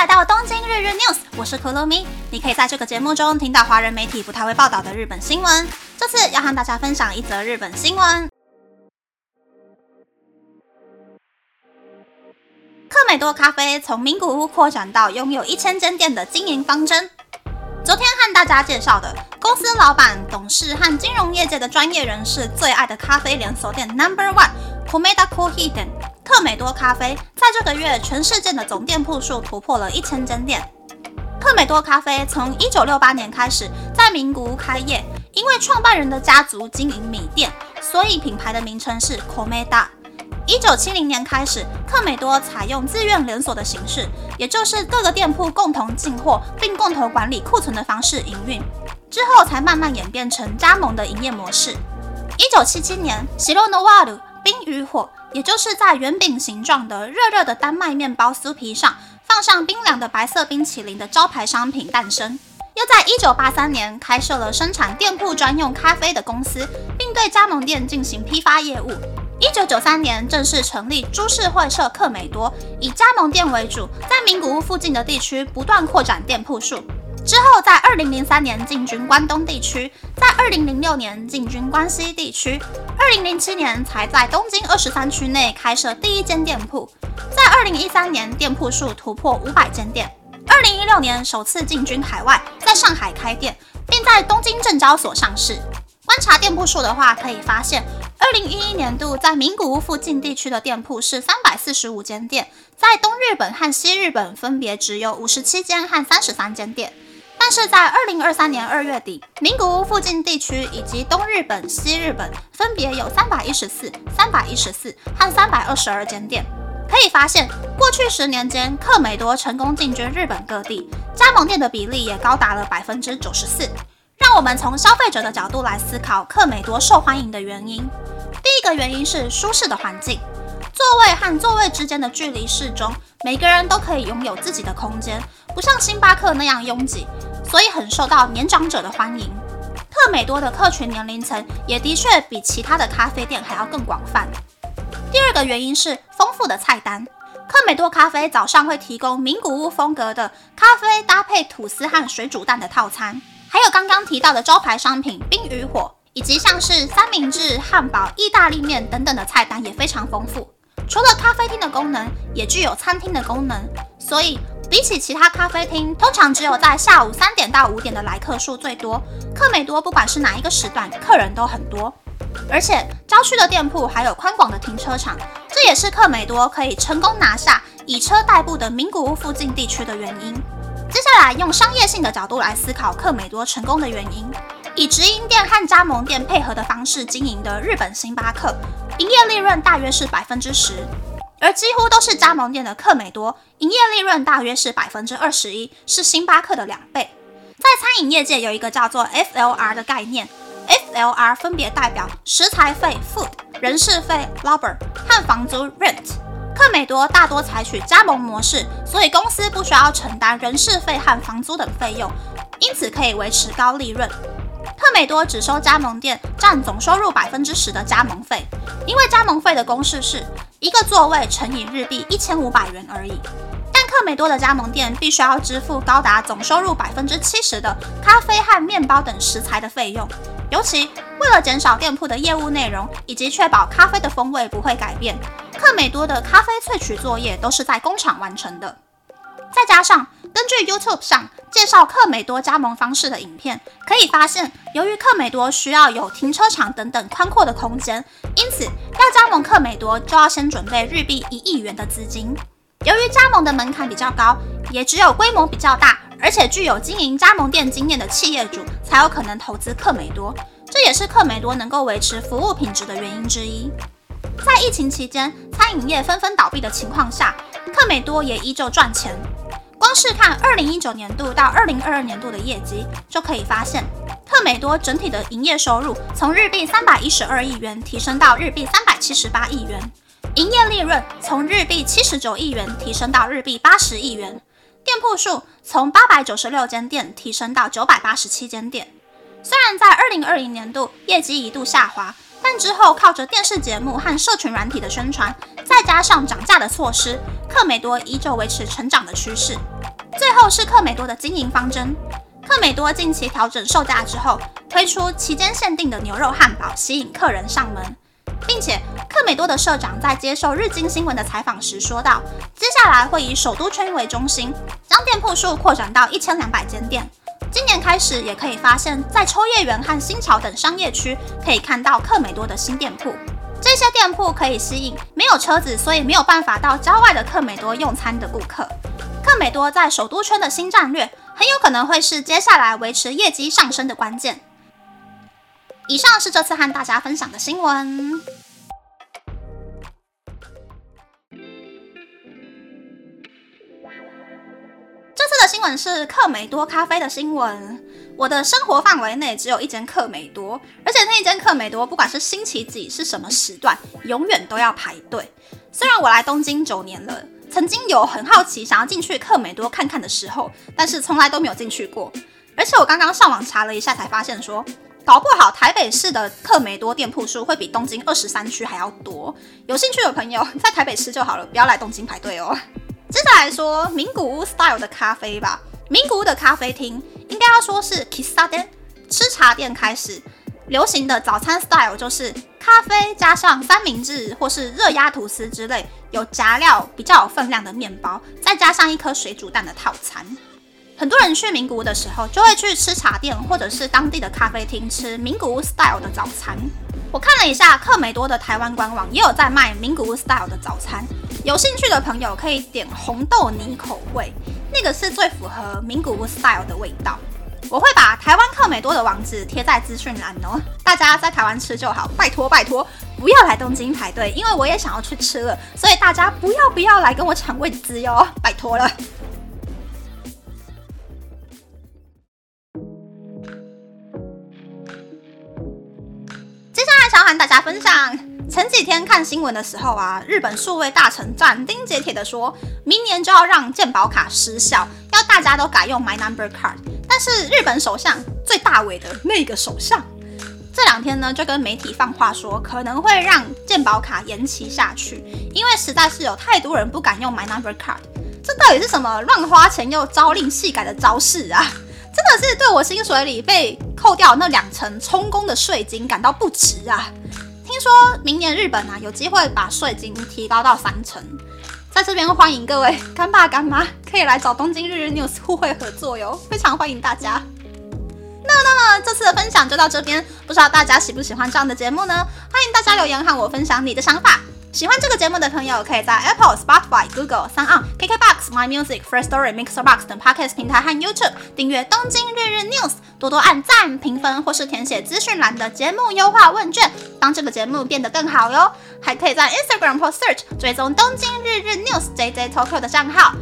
来到东京日日 news，我是可乐咪。你可以在这个节目中听到华人媒体不太会报道的日本新闻。这次要和大家分享一则日本新闻：克美多咖啡从名古屋扩展到拥有一千间店的经营方针。昨天和大家介绍的公司老板、董事和金融业界的专业人士最爱的咖啡连锁店 Number One Komeda Coffee 店。克美多咖啡在这个月全世界的总店铺数突破了一千间店。克美多咖啡从一九六八年开始在名古屋开业，因为创办人的家族经营米店，所以品牌的名称是 Komeda。一九七零年开始，克美多采用自愿连锁的形式，也就是各个店铺共同进货并共同管理库存的方式营运，之后才慢慢演变成加盟的营业模式。一九七七年，喜乐诺瓦鲁冰与火。也就是在圆饼形状的热热的丹麦面包酥皮上放上冰凉的白色冰淇淋的招牌商品诞生。又在一九八三年开设了生产店铺专用咖啡的公司，并对加盟店进行批发业务。一九九三年正式成立株式会社克美多，以加盟店为主，在名古屋附近的地区不断扩展店铺数。之后，在二零零三年进军关东地区，在二零零六年进军关西地区，二零零七年才在东京二十三区内开设第一间店铺，在二零一三年店铺数突破五百间店，二零一六年首次进军海外，在上海开店，并在东京证交所上市。观察店铺数的话，可以发现，二零一一年度在名古屋附近地区的店铺是三百四十五间店，在东日本和西日本分别只有五十七间和三十三间店。但是在二零二三年二月底，名古屋附近地区以及东日本、西日本分别有三百一十四、三百一十四和三百二十二间店。可以发现，过去十年间，克美多成功进军日本各地，加盟店的比例也高达了百分之九十四。让我们从消费者的角度来思考克美多受欢迎的原因。第一个原因是舒适的环境，座位和座位之间的距离适中，每个人都可以拥有自己的空间，不像星巴克那样拥挤。所以很受到年长者的欢迎，特美多的客群年龄层也的确比其他的咖啡店还要更广泛。第二个原因是丰富的菜单，特美多咖啡早上会提供名古屋风格的咖啡搭配吐司和水煮蛋的套餐，还有刚刚提到的招牌商品冰与火，以及像是三明治、汉堡、意大利面等等的菜单也非常丰富。除了咖啡厅的功能，也具有餐厅的功能，所以。比起其他咖啡厅，通常只有在下午三点到五点的来客数最多。克美多不管是哪一个时段，客人都很多，而且郊区的店铺还有宽广的停车场，这也是克美多可以成功拿下以车代步的名古屋附近地区的原因。接下来用商业性的角度来思考克美多成功的原因，以直营店和加盟店配合的方式经营的日本星巴克，营业利润大约是百分之十。而几乎都是加盟店的克美多，营业利润大约是百分之二十一，是星巴克的两倍。在餐饮业界有一个叫做 FLR 的概念，FLR 分别代表食材费 （food）、人事费 （labor） 和房租 （rent）。克美多大多采取加盟模式，所以公司不需要承担人事费和房租等费用，因此可以维持高利润。克美多只收加盟店占总收入百分之十的加盟费，因为加盟费的公式是。一个座位乘以日币一千五百元而已，但克美多的加盟店必须要支付高达总收入百分之七十的咖啡和面包等食材的费用。尤其为了减少店铺的业务内容，以及确保咖啡的风味不会改变，克美多的咖啡萃取作业都是在工厂完成的。再加上根据 YouTube 上介绍克美多加盟方式的影片，可以发现，由于克美多需要有停车场等等宽阔的空间，因此要加盟克美多就要先准备日币一亿元的资金。由于加盟的门槛比较高，也只有规模比较大，而且具有经营加盟店经验的企业主才有可能投资克美多。这也是克美多能够维持服务品质的原因之一。在疫情期间，餐饮业纷纷倒闭的情况下，克美多也依旧赚钱。光是看二零一九年度到二零二二年度的业绩，就可以发现，特美多整体的营业收入从日币三百一十二亿元提升到日币三百七十八亿元，营业利润从日币七十九亿元提升到日币八十亿元，店铺数从八百九十六间店提升到九百八十七间店。虽然在二零二零年度业绩一度下滑，但之后靠着电视节目和社群软体的宣传，再加上涨价的措施，克美多依旧维持成长的趋势。最后是克美多的经营方针。克美多近期调整售价之后，推出期间限定的牛肉汉堡，吸引客人上门。并且，克美多的社长在接受日经新闻的采访时说道，接下来会以首都圈为中心，将店铺数扩展到一千两百间店。今年开始，也可以发现，在秋叶原和新桥等商业区，可以看到克美多的新店铺。这些店铺可以吸引没有车子，所以没有办法到郊外的克美多用餐的顾客。克美多在首都圈的新战略，很有可能会是接下来维持业绩上升的关键。以上是这次和大家分享的新闻。新闻是克美多咖啡的新闻。我的生活范围内只有一间克美多，而且那一间克美多，不管是星期几是什么时段，永远都要排队。虽然我来东京九年了，曾经有很好奇想要进去克美多看看的时候，但是从来都没有进去过。而且我刚刚上网查了一下，才发现说，搞不好台北市的克美多店铺数会比东京二十三区还要多。有兴趣的朋友在台北吃就好了，不要来东京排队哦。来说名古屋 style 的咖啡吧。名古屋的咖啡厅应该要说是 kissa 店，吃茶店开始流行的早餐 style 就是咖啡加上三明治或是热压吐司之类有夹料比较有分量的面包，再加上一颗水煮蛋的套餐。很多人去名古屋的时候就会去吃茶店或者是当地的咖啡厅吃名古屋 style 的早餐。我看了一下克美多的台湾官网也有在卖名古屋 style 的早餐。有兴趣的朋友可以点红豆泥口味，那个是最符合名古屋 style 的味道。我会把台湾克美多的网址贴在资讯栏哦，大家在台湾吃就好，拜托拜托，不要来东京排队，因为我也想要去吃了，所以大家不要不要来跟我抢位置哟，拜托了。大家分享。前几天看新闻的时候啊，日本数位大臣斩钉截铁的说，明年就要让健保卡失效，要大家都改用 My Number Card。但是日本首相最大伟的那个首相，这两天呢就跟媒体放话说，可能会让健保卡延期下去，因为实在是有太多人不敢用 My Number Card。这到底是什么乱花钱又朝令夕改的招式啊？真的是对我薪水里被扣掉那两成充公的税金感到不值啊！说明年日本啊有机会把税金提高到三成，在这边欢迎各位干爸干妈可以来找东京日日 news 互惠合作哟，非常欢迎大家。那那么这次的分享就到这边，不知道大家喜不喜欢这样的节目呢？欢迎大家留言和我分享你的想法。喜欢这个节目的朋友，可以在 Apple、Spotify、Google、s o n KKBox、My Music、First Story、Mixer Box 等 Podcast 平台和 YouTube 订阅《东京日日 News》，多多按赞、评分或是填写资讯栏的节目优化问卷，当这个节目变得更好哟。还可以在 Instagram 或 Search 追踪《东京日日 News》JJ Tokyo 的账号。